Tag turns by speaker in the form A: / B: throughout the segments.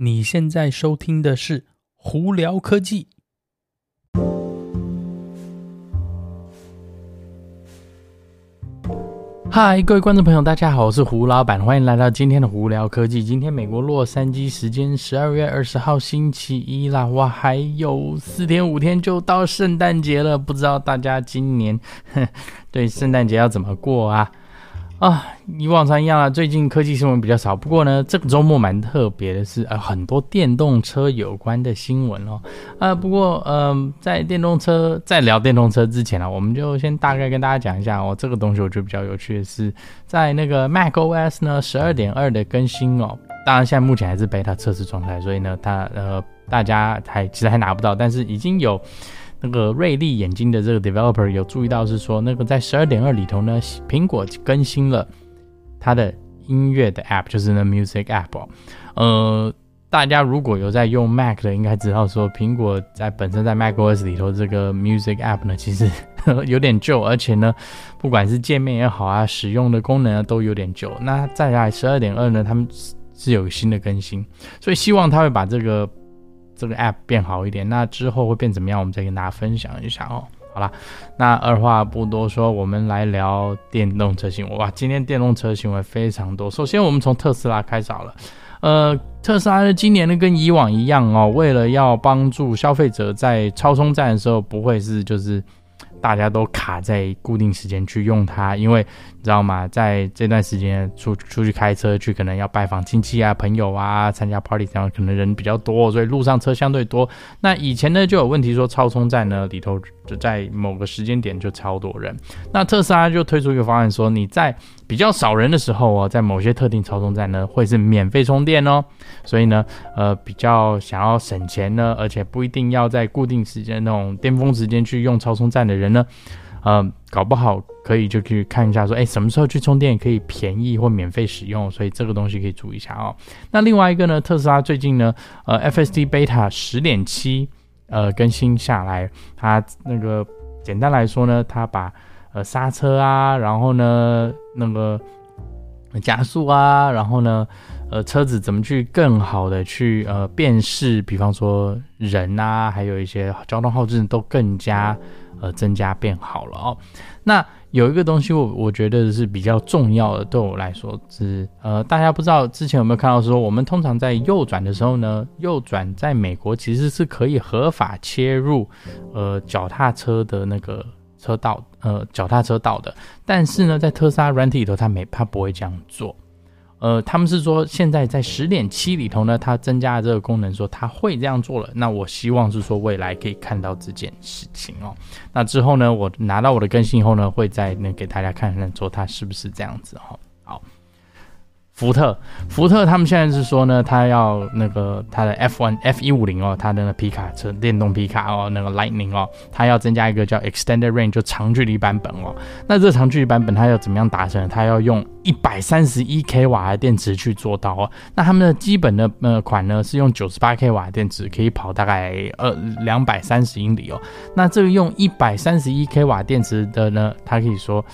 A: 你现在收听的是《胡聊科技》。嗨，各位观众朋友，大家好，我是胡老板，欢迎来到今天的《胡聊科技》。今天美国洛杉矶时间十二月二十号星期一啦，哇，还有四天五天就到圣诞节了，不知道大家今年 对圣诞节要怎么过啊？啊，以往常一样啊。最近科技新闻比较少，不过呢，这个周末蛮特别的是，呃，很多电动车有关的新闻哦。啊，不过，嗯、在电动车在聊电动车之前、啊，我们就先大概跟大家讲一下哦。这个东西我觉得比较有趣的是，在那个 macOS 呢十二点二的更新哦，当然现在目前还是 beta 测试状态，所以呢，它呃大家还其实还拿不到，但是已经有。那个锐利眼睛的这个 developer 有注意到，是说那个在十二点二里头呢，苹果更新了它的音乐的 app，就是那 music app 哦。呃，大家如果有在用 Mac 的，应该知道说苹果在本身在 macOS 里头这个 music app 呢，其实 有点旧，而且呢，不管是界面也好啊，使用的功能啊，都有点旧。那再来十二点二呢，他们是有新的更新，所以希望他会把这个。这个 app 变好一点，那之后会变怎么样？我们再跟大家分享一下哦。好啦，那二话不多说，我们来聊电动车型。哇，今天电动车型闻非常多。首先，我们从特斯拉开始好了。呃，特斯拉，今年呢跟以往一样哦，为了要帮助消费者在超充站的时候不会是就是。大家都卡在固定时间去用它，因为你知道吗？在这段时间出出去开车去，可能要拜访亲戚啊、朋友啊，参加 party 这样，可能人比较多，所以路上车相对多。那以前呢就有问题说超充站呢里头就在某个时间点就超多人，那特斯拉就推出一个方案说你在。比较少人的时候哦，在某些特定超充站呢，会是免费充电哦。所以呢，呃，比较想要省钱呢，而且不一定要在固定时间那种巅峰时间去用超充站的人呢，呃，搞不好可以就去看一下说，哎，什么时候去充电可以便宜或免费使用。所以这个东西可以注意一下哦。那另外一个呢，特斯拉最近呢，呃，FSD Beta 十点七，呃，更新下来，它那个简单来说呢，它把呃，刹车啊，然后呢，那个加速啊，然后呢，呃，车子怎么去更好的去呃辨识，比方说人啊，还有一些交通号志都更加呃增加变好了哦。那有一个东西我我觉得是比较重要的，对我来说是呃，大家不知道之前有没有看到说，我们通常在右转的时候呢，右转在美国其实是可以合法切入呃脚踏车的那个。车道，呃，脚踏车道的，但是呢，在特斯拉软体里头，它没，它不会这样做。呃，他们是说，现在在十点七里头呢，它增加了这个功能，说它会这样做了。那我希望是说，未来可以看到这件事情哦。那之后呢，我拿到我的更新以后呢，会再那给大家看看，说它是不是这样子哈。好。福特，福特他们现在是说呢，他要那个他的 F1 F 一五零哦，他的那皮卡车电动皮卡哦，那个 Lightning 哦，他要增加一个叫 Extended Range 就长距离版本哦。那这长距离版本他要怎么样达成？他要用一百三十一 k 瓦的电池去做到哦。那他们的基本的呃款呢是用九十八 k 瓦的电池，可以跑大概呃两百三十英里哦。那这个用一百三十一 k 瓦电池的呢，它可以说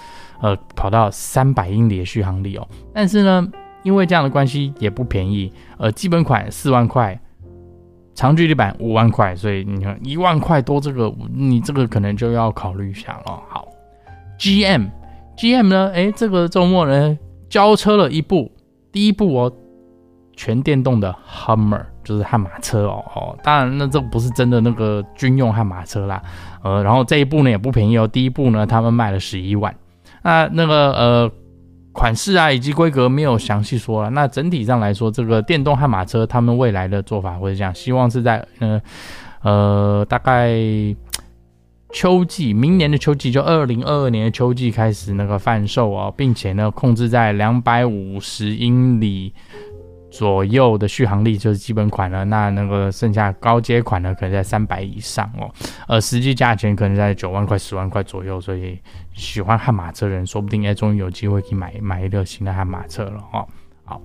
A: 呃跑到三百英里的续航力哦。但是呢。因为这样的关系也不便宜，呃，基本款四万块，长距离版五万块，所以你看一万块多，这个你这个可能就要考虑一下了。好，GM，GM 呢？诶，这个周末呢交车了一部，第一部哦，全电动的 Hummer，就是悍马车哦哦，当然那这不是真的那个军用悍马车啦，呃，然后这一部呢也不便宜哦，第一部呢他们卖了十一万，那那个呃。款式啊，以及规格没有详细说了。那整体上来说，这个电动悍马车，他们未来的做法会是这样，希望是在呃呃大概秋季，明年的秋季，就二零二二年的秋季开始那个贩售哦，并且呢控制在两百五十英里。左右的续航力就是基本款了，那那个剩下高阶款呢，可能在三百以上哦，呃，实际价钱可能在九万块、十万块左右，所以喜欢悍马车的人，说不定哎，终于有机会可以买买一辆新的悍马车了哦。好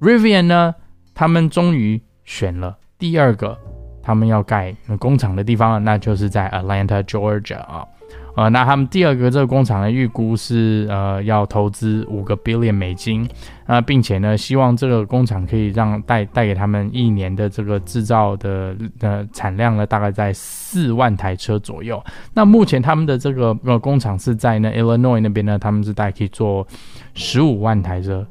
A: ，Rivian 呢，他们终于选了第二个他们要盖工厂的地方，那就是在 Atlanta, Georgia 啊。呃，那他们第二个这个工厂的预估是呃要投资五个 billion 美金，啊、呃，并且呢，希望这个工厂可以让带带给他们一年的这个制造的呃产量呢，大概在四万台车左右。那目前他们的这个呃工厂是在呢 Illinois 那边呢，他们是大概可以做十五万台车。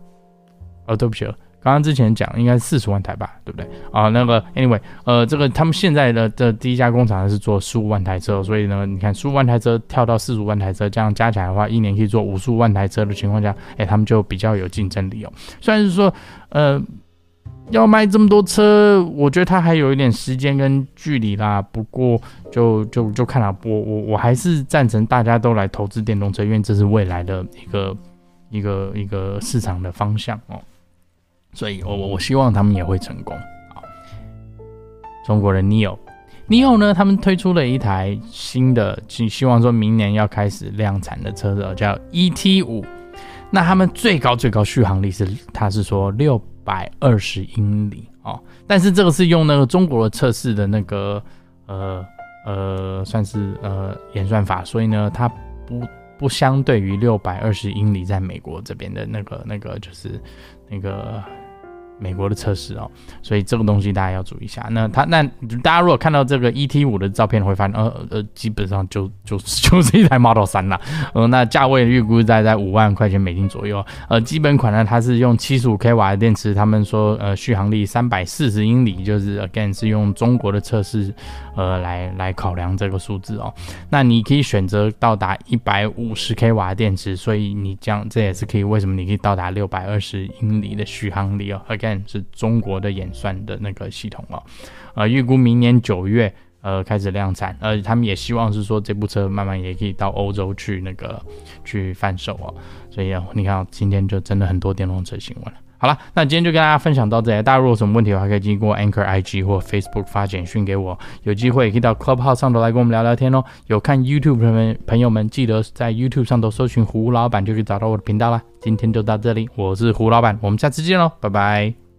A: 哦，对不起。刚刚之前讲应该是四十万台吧，对不对？啊，那个 anyway，呃，这个他们现在的的第一家工厂是做十五万台车，所以呢，你看十五万台车跳到四十五万台车，这样加起来的话，一年可以做五十五万台车的情况下，哎，他们就比较有竞争力哦。虽然是说，呃，要卖这么多车，我觉得它还有一点时间跟距离啦。不过就就就看了，我我我还是赞成大家都来投资电动车，因为这是未来的一个一个一个市场的方向哦。所以我，我我希望他们也会成功。好，中国的 Neo，Neo 呢，他们推出了一台新的，希希望说明年要开始量产的车子，叫 ET 五。那他们最高最高续航力是，他是说六百二十英里哦。但是这个是用那个中国的测试的那个呃呃，算是呃演算法，所以呢，它不不相对于六百二十英里在美国这边的那个那个就是那个。美国的测试哦，所以这个东西大家要注意一下。那它那大家如果看到这个 ET 五的照片，会发现呃呃，基本上就就 就是一台 Model 3啦。呃，那价位预估在在五万块钱美金左右。呃，基本款呢，它是用七十五 k 瓦的电池，他们说呃续航力三百四十英里，就是 again 是用中国的测试呃来来考量这个数字哦。那你可以选择到达一百五十 k 瓦的电池，所以你这这也是可以为什么你可以到达六百二十英里的续航力哦？again。是中国的演算的那个系统哦，呃，预估明年九月呃开始量产，呃，他们也希望是说这部车慢慢也可以到欧洲去那个去贩售哦，所以，你看今天就真的很多电动车新闻了。好了，那今天就跟大家分享到这里。大家如果有什么问题的话，可以经过 Anchor IG 或 Facebook 发简讯给我。有机会也可以到 Clubhouse 上头来跟我们聊聊天哦。有看 YouTube 的朋友们，记得在 YouTube 上头搜寻胡老板，就可以找到我的频道啦。今天就到这里，我是胡老板，我们下次见喽，拜拜。